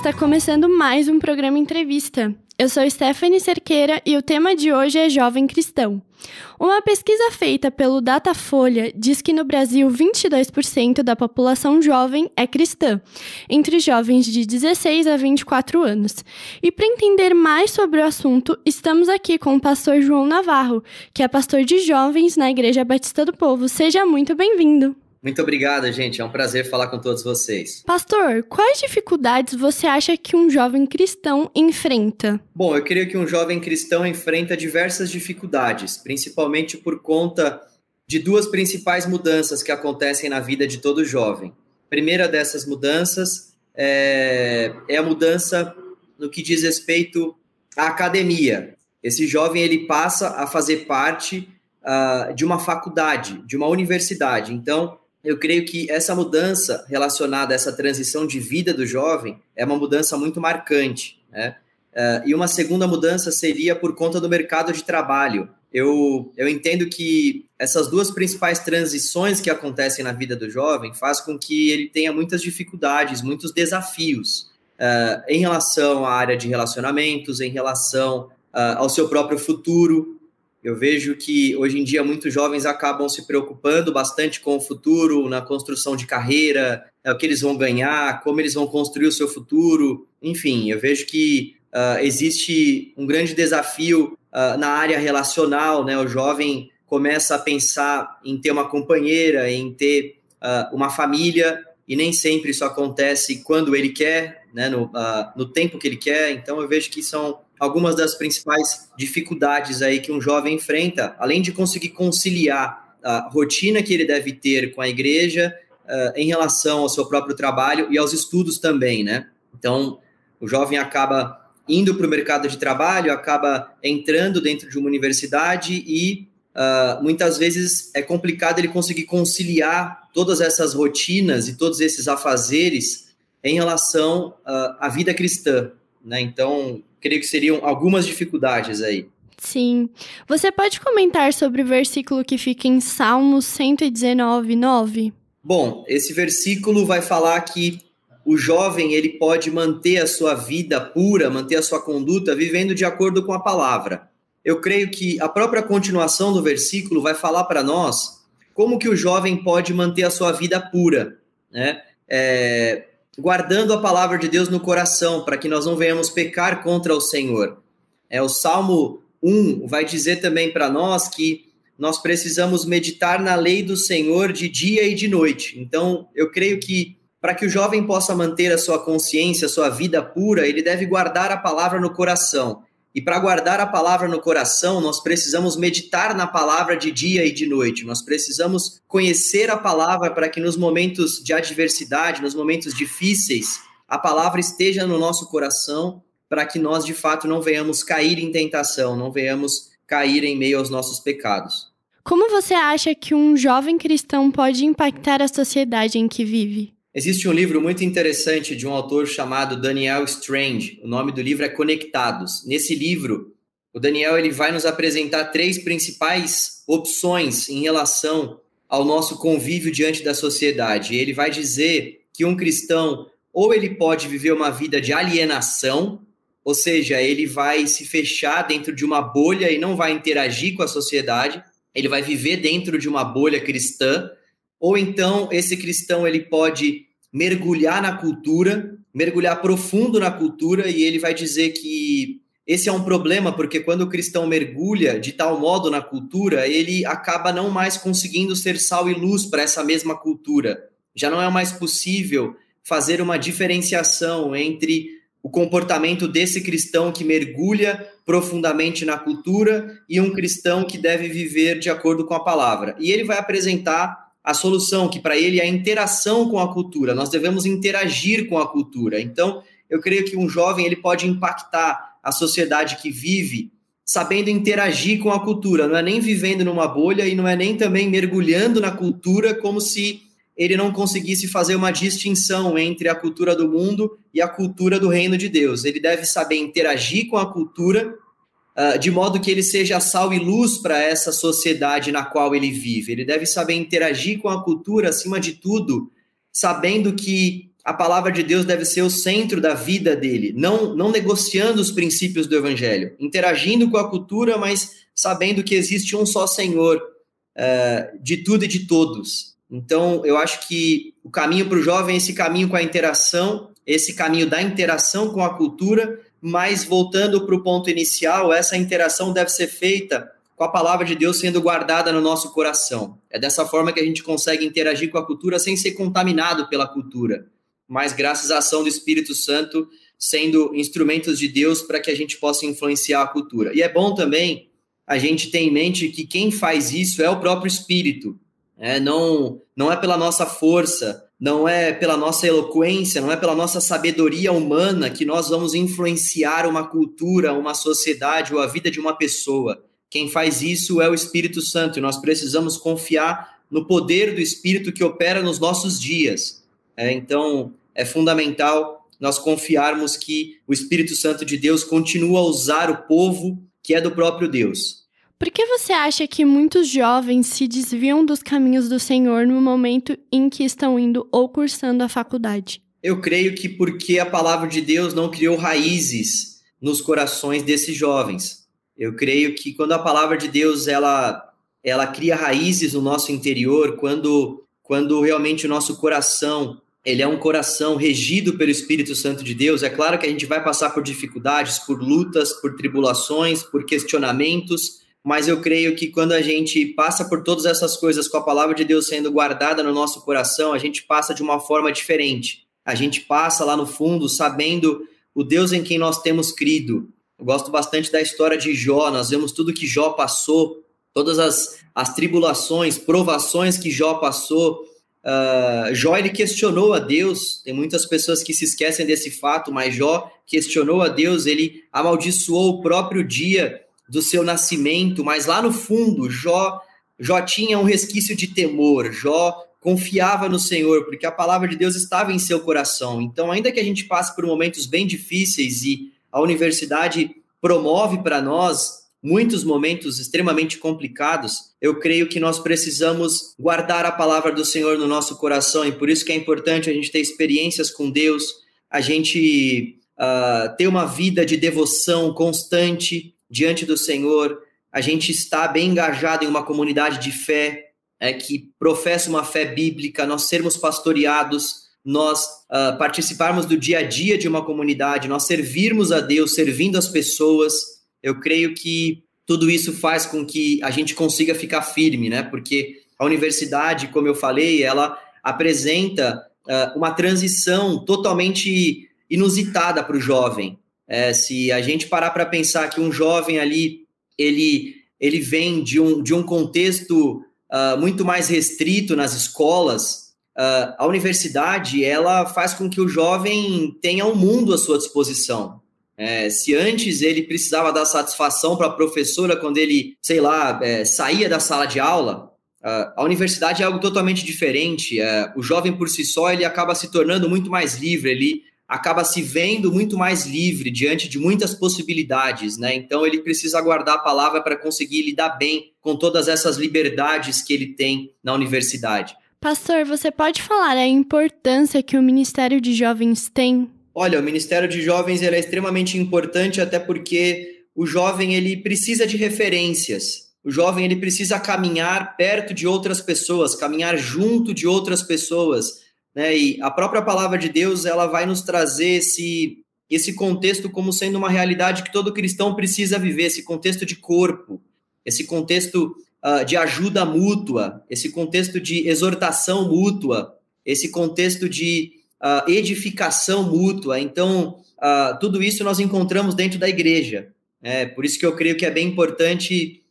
Está começando mais um programa Entrevista. Eu sou Stephanie Cerqueira e o tema de hoje é Jovem Cristão. Uma pesquisa feita pelo Datafolha diz que no Brasil 22% da população jovem é cristã, entre jovens de 16 a 24 anos. E para entender mais sobre o assunto, estamos aqui com o pastor João Navarro, que é pastor de jovens na Igreja Batista do Povo. Seja muito bem-vindo. Muito obrigado, gente. É um prazer falar com todos vocês. Pastor, quais dificuldades você acha que um jovem cristão enfrenta? Bom, eu creio que um jovem cristão enfrenta diversas dificuldades, principalmente por conta de duas principais mudanças que acontecem na vida de todo jovem. A primeira dessas mudanças é, é a mudança no que diz respeito à academia. Esse jovem ele passa a fazer parte uh, de uma faculdade, de uma universidade. Então, eu creio que essa mudança relacionada a essa transição de vida do jovem é uma mudança muito marcante. Né? Uh, e uma segunda mudança seria por conta do mercado de trabalho. Eu, eu entendo que essas duas principais transições que acontecem na vida do jovem faz com que ele tenha muitas dificuldades, muitos desafios uh, em relação à área de relacionamentos, em relação uh, ao seu próprio futuro, eu vejo que hoje em dia muitos jovens acabam se preocupando bastante com o futuro, na construção de carreira, é, o que eles vão ganhar, como eles vão construir o seu futuro. Enfim, eu vejo que uh, existe um grande desafio uh, na área relacional, né? O jovem começa a pensar em ter uma companheira, em ter uh, uma família, e nem sempre isso acontece quando ele quer, né? no, no tempo que ele quer. Então, eu vejo que são algumas das principais dificuldades aí que um jovem enfrenta, além de conseguir conciliar a rotina que ele deve ter com a igreja uh, em relação ao seu próprio trabalho e aos estudos também, né? Então, o jovem acaba indo para o mercado de trabalho, acaba entrando dentro de uma universidade e uh, muitas vezes é complicado ele conseguir conciliar todas essas rotinas e todos esses afazeres em relação uh, à vida cristã, né? Então, creio que seriam algumas dificuldades aí. Sim. Você pode comentar sobre o versículo que fica em Salmos 119, 9? Bom, esse versículo vai falar que o jovem ele pode manter a sua vida pura, manter a sua conduta vivendo de acordo com a palavra. Eu creio que a própria continuação do versículo vai falar para nós como que o jovem pode manter a sua vida pura, né? É, guardando a palavra de Deus no coração, para que nós não venhamos pecar contra o Senhor. É o Salmo 1 vai dizer também para nós que nós precisamos meditar na lei do Senhor de dia e de noite. Então, eu creio que para que o jovem possa manter a sua consciência, a sua vida pura, ele deve guardar a palavra no coração. E para guardar a palavra no coração, nós precisamos meditar na palavra de dia e de noite. Nós precisamos conhecer a palavra para que nos momentos de adversidade, nos momentos difíceis, a palavra esteja no nosso coração, para que nós de fato não venhamos cair em tentação, não venhamos cair em meio aos nossos pecados. Como você acha que um jovem cristão pode impactar a sociedade em que vive? Existe um livro muito interessante de um autor chamado Daniel Strange. O nome do livro é Conectados. Nesse livro, o Daniel ele vai nos apresentar três principais opções em relação ao nosso convívio diante da sociedade. Ele vai dizer que um cristão ou ele pode viver uma vida de alienação, ou seja, ele vai se fechar dentro de uma bolha e não vai interagir com a sociedade, ele vai viver dentro de uma bolha cristã, ou então esse cristão ele pode mergulhar na cultura, mergulhar profundo na cultura e ele vai dizer que esse é um problema porque quando o cristão mergulha de tal modo na cultura, ele acaba não mais conseguindo ser sal e luz para essa mesma cultura. Já não é mais possível fazer uma diferenciação entre o comportamento desse cristão que mergulha profundamente na cultura e um cristão que deve viver de acordo com a palavra. E ele vai apresentar a solução, que para ele é a interação com a cultura. Nós devemos interagir com a cultura. Então, eu creio que um jovem ele pode impactar a sociedade que vive sabendo interagir com a cultura, não é nem vivendo numa bolha e não é nem também mergulhando na cultura como se ele não conseguisse fazer uma distinção entre a cultura do mundo e a cultura do reino de Deus. Ele deve saber interagir com a cultura uh, de modo que ele seja sal e luz para essa sociedade na qual ele vive. Ele deve saber interagir com a cultura, acima de tudo, sabendo que a palavra de Deus deve ser o centro da vida dele, não, não negociando os princípios do evangelho, interagindo com a cultura, mas sabendo que existe um só Senhor uh, de tudo e de todos. Então, eu acho que o caminho para o jovem é esse caminho com a interação, esse caminho da interação com a cultura, mas voltando para o ponto inicial, essa interação deve ser feita com a palavra de Deus sendo guardada no nosso coração. É dessa forma que a gente consegue interagir com a cultura sem ser contaminado pela cultura, mas graças à ação do Espírito Santo sendo instrumentos de Deus para que a gente possa influenciar a cultura. E é bom também a gente ter em mente que quem faz isso é o próprio Espírito. É, não, não é pela nossa força, não é pela nossa eloquência, não é pela nossa sabedoria humana que nós vamos influenciar uma cultura, uma sociedade ou a vida de uma pessoa. Quem faz isso é o Espírito Santo e nós precisamos confiar no poder do Espírito que opera nos nossos dias. É, então, é fundamental nós confiarmos que o Espírito Santo de Deus continua a usar o povo que é do próprio Deus. Por que você acha que muitos jovens se desviam dos caminhos do Senhor no momento em que estão indo ou cursando a faculdade? Eu creio que porque a palavra de Deus não criou raízes nos corações desses jovens. Eu creio que quando a palavra de Deus ela ela cria raízes no nosso interior, quando quando realmente o nosso coração ele é um coração regido pelo Espírito Santo de Deus. É claro que a gente vai passar por dificuldades, por lutas, por tribulações, por questionamentos, mas eu creio que quando a gente passa por todas essas coisas com a palavra de Deus sendo guardada no nosso coração, a gente passa de uma forma diferente. A gente passa lá no fundo sabendo o Deus em quem nós temos crido. Eu gosto bastante da história de Jó, nós vemos tudo que Jó passou, todas as, as tribulações, provações que Jó passou. Uh, Jó ele questionou a Deus, tem muitas pessoas que se esquecem desse fato, mas Jó questionou a Deus, ele amaldiçoou o próprio dia do seu nascimento, mas lá no fundo, Jó, Jó tinha um resquício de temor, Jó confiava no Senhor, porque a palavra de Deus estava em seu coração. Então, ainda que a gente passe por momentos bem difíceis e a universidade promove para nós muitos momentos extremamente complicados, eu creio que nós precisamos guardar a palavra do Senhor no nosso coração e por isso que é importante a gente ter experiências com Deus, a gente uh, ter uma vida de devoção constante, diante do Senhor, a gente está bem engajado em uma comunidade de fé é, que professa uma fé bíblica, nós sermos pastoreados, nós uh, participarmos do dia a dia de uma comunidade, nós servirmos a Deus, servindo as pessoas. Eu creio que tudo isso faz com que a gente consiga ficar firme, né? Porque a universidade, como eu falei, ela apresenta uh, uma transição totalmente inusitada para o jovem. É, se a gente parar para pensar que um jovem ali, ele, ele vem de um, de um contexto uh, muito mais restrito nas escolas, uh, a universidade, ela faz com que o jovem tenha o um mundo à sua disposição. É, se antes ele precisava dar satisfação para a professora quando ele, sei lá, é, saía da sala de aula, uh, a universidade é algo totalmente diferente. É, o jovem por si só ele acaba se tornando muito mais livre. Ele acaba se vendo muito mais livre diante de muitas possibilidades, né? Então ele precisa guardar a palavra para conseguir lidar bem com todas essas liberdades que ele tem na universidade. Pastor, você pode falar a importância que o Ministério de Jovens tem? Olha, o Ministério de Jovens é extremamente importante até porque o jovem ele precisa de referências. O jovem ele precisa caminhar perto de outras pessoas, caminhar junto de outras pessoas né? E a própria palavra de Deus ela vai nos trazer esse esse contexto como sendo uma realidade que todo cristão precisa viver, esse contexto de corpo, esse contexto uh, de ajuda mútua, esse contexto de exortação mútua, esse contexto de uh, edificação mútua. Então, uh, tudo isso nós encontramos dentro da igreja. É, por isso que eu creio que é bem importante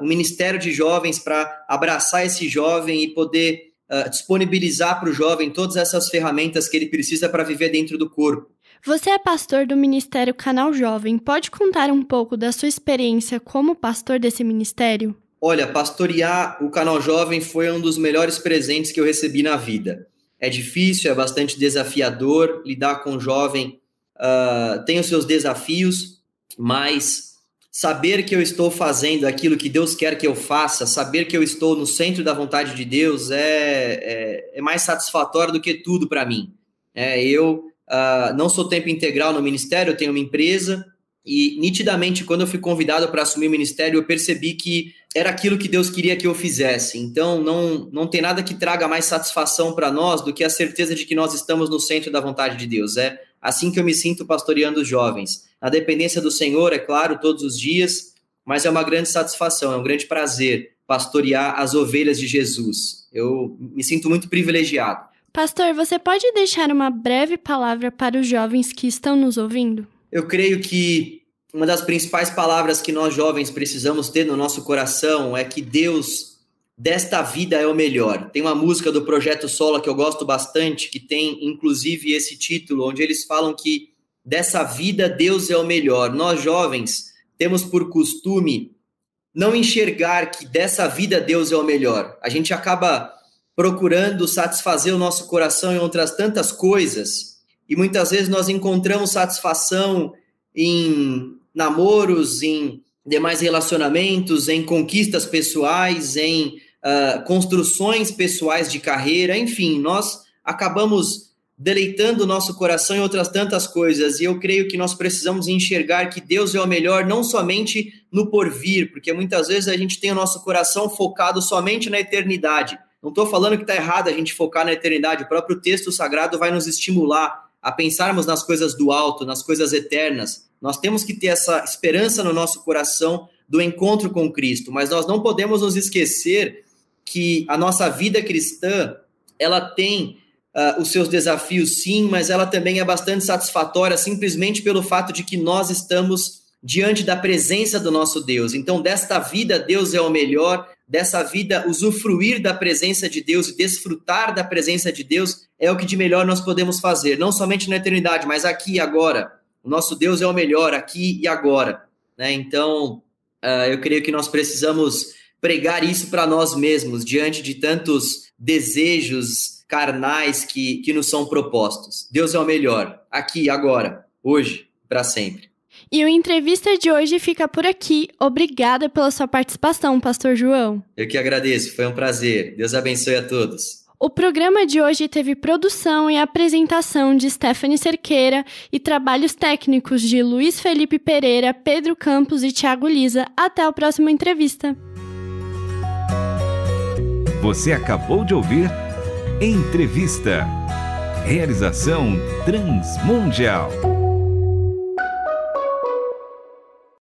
o Ministério de Jovens para abraçar esse jovem e poder uh, disponibilizar para o jovem todas essas ferramentas que ele precisa para viver dentro do corpo. Você é pastor do Ministério Canal Jovem. Pode contar um pouco da sua experiência como pastor desse ministério? Olha, pastorear o canal jovem foi um dos melhores presentes que eu recebi na vida. É difícil, é bastante desafiador lidar com o jovem, uh, tem os seus desafios, mas saber que eu estou fazendo aquilo que Deus quer que eu faça, saber que eu estou no centro da vontade de Deus é, é, é mais satisfatório do que tudo para mim. É, eu uh, não sou tempo integral no ministério, eu tenho uma empresa, e nitidamente, quando eu fui convidado para assumir o ministério, eu percebi que era aquilo que Deus queria que eu fizesse. Então, não, não tem nada que traga mais satisfação para nós do que a certeza de que nós estamos no centro da vontade de Deus. É assim que eu me sinto pastoreando os jovens. Na dependência do Senhor, é claro, todos os dias, mas é uma grande satisfação, é um grande prazer pastorear as ovelhas de Jesus. Eu me sinto muito privilegiado. Pastor, você pode deixar uma breve palavra para os jovens que estão nos ouvindo? Eu creio que uma das principais palavras que nós jovens precisamos ter no nosso coração é que Deus desta vida é o melhor. Tem uma música do Projeto Sola que eu gosto bastante, que tem inclusive esse título, onde eles falam que dessa vida Deus é o melhor. Nós jovens temos por costume não enxergar que dessa vida Deus é o melhor. A gente acaba procurando satisfazer o nosso coração em outras tantas coisas e muitas vezes nós encontramos satisfação em namoros, em demais relacionamentos, em conquistas pessoais, em uh, construções pessoais de carreira, enfim, nós acabamos deleitando o nosso coração em outras tantas coisas. E eu creio que nós precisamos enxergar que Deus é o melhor, não somente no porvir, porque muitas vezes a gente tem o nosso coração focado somente na eternidade. Não estou falando que está errado a gente focar na eternidade, o próprio texto sagrado vai nos estimular a pensarmos nas coisas do alto, nas coisas eternas. Nós temos que ter essa esperança no nosso coração do encontro com Cristo, mas nós não podemos nos esquecer que a nossa vida cristã, ela tem uh, os seus desafios, sim, mas ela também é bastante satisfatória simplesmente pelo fato de que nós estamos diante da presença do nosso Deus. Então, desta vida, Deus é o melhor, dessa vida, usufruir da presença de Deus e desfrutar da presença de Deus é o que de melhor nós podemos fazer, não somente na eternidade, mas aqui e agora. O nosso Deus é o melhor aqui e agora. Né? Então, uh, eu creio que nós precisamos pregar isso para nós mesmos, diante de tantos desejos carnais que, que nos são propostos. Deus é o melhor, aqui, agora, hoje, para sempre. E o entrevista de hoje fica por aqui. Obrigada pela sua participação, Pastor João. Eu que agradeço, foi um prazer. Deus abençoe a todos. O programa de hoje teve produção e apresentação de Stephanie Cerqueira e trabalhos técnicos de Luiz Felipe Pereira, Pedro Campos e Tiago Lisa. Até a próxima entrevista. Você acabou de ouvir Entrevista. Realização Transmundial.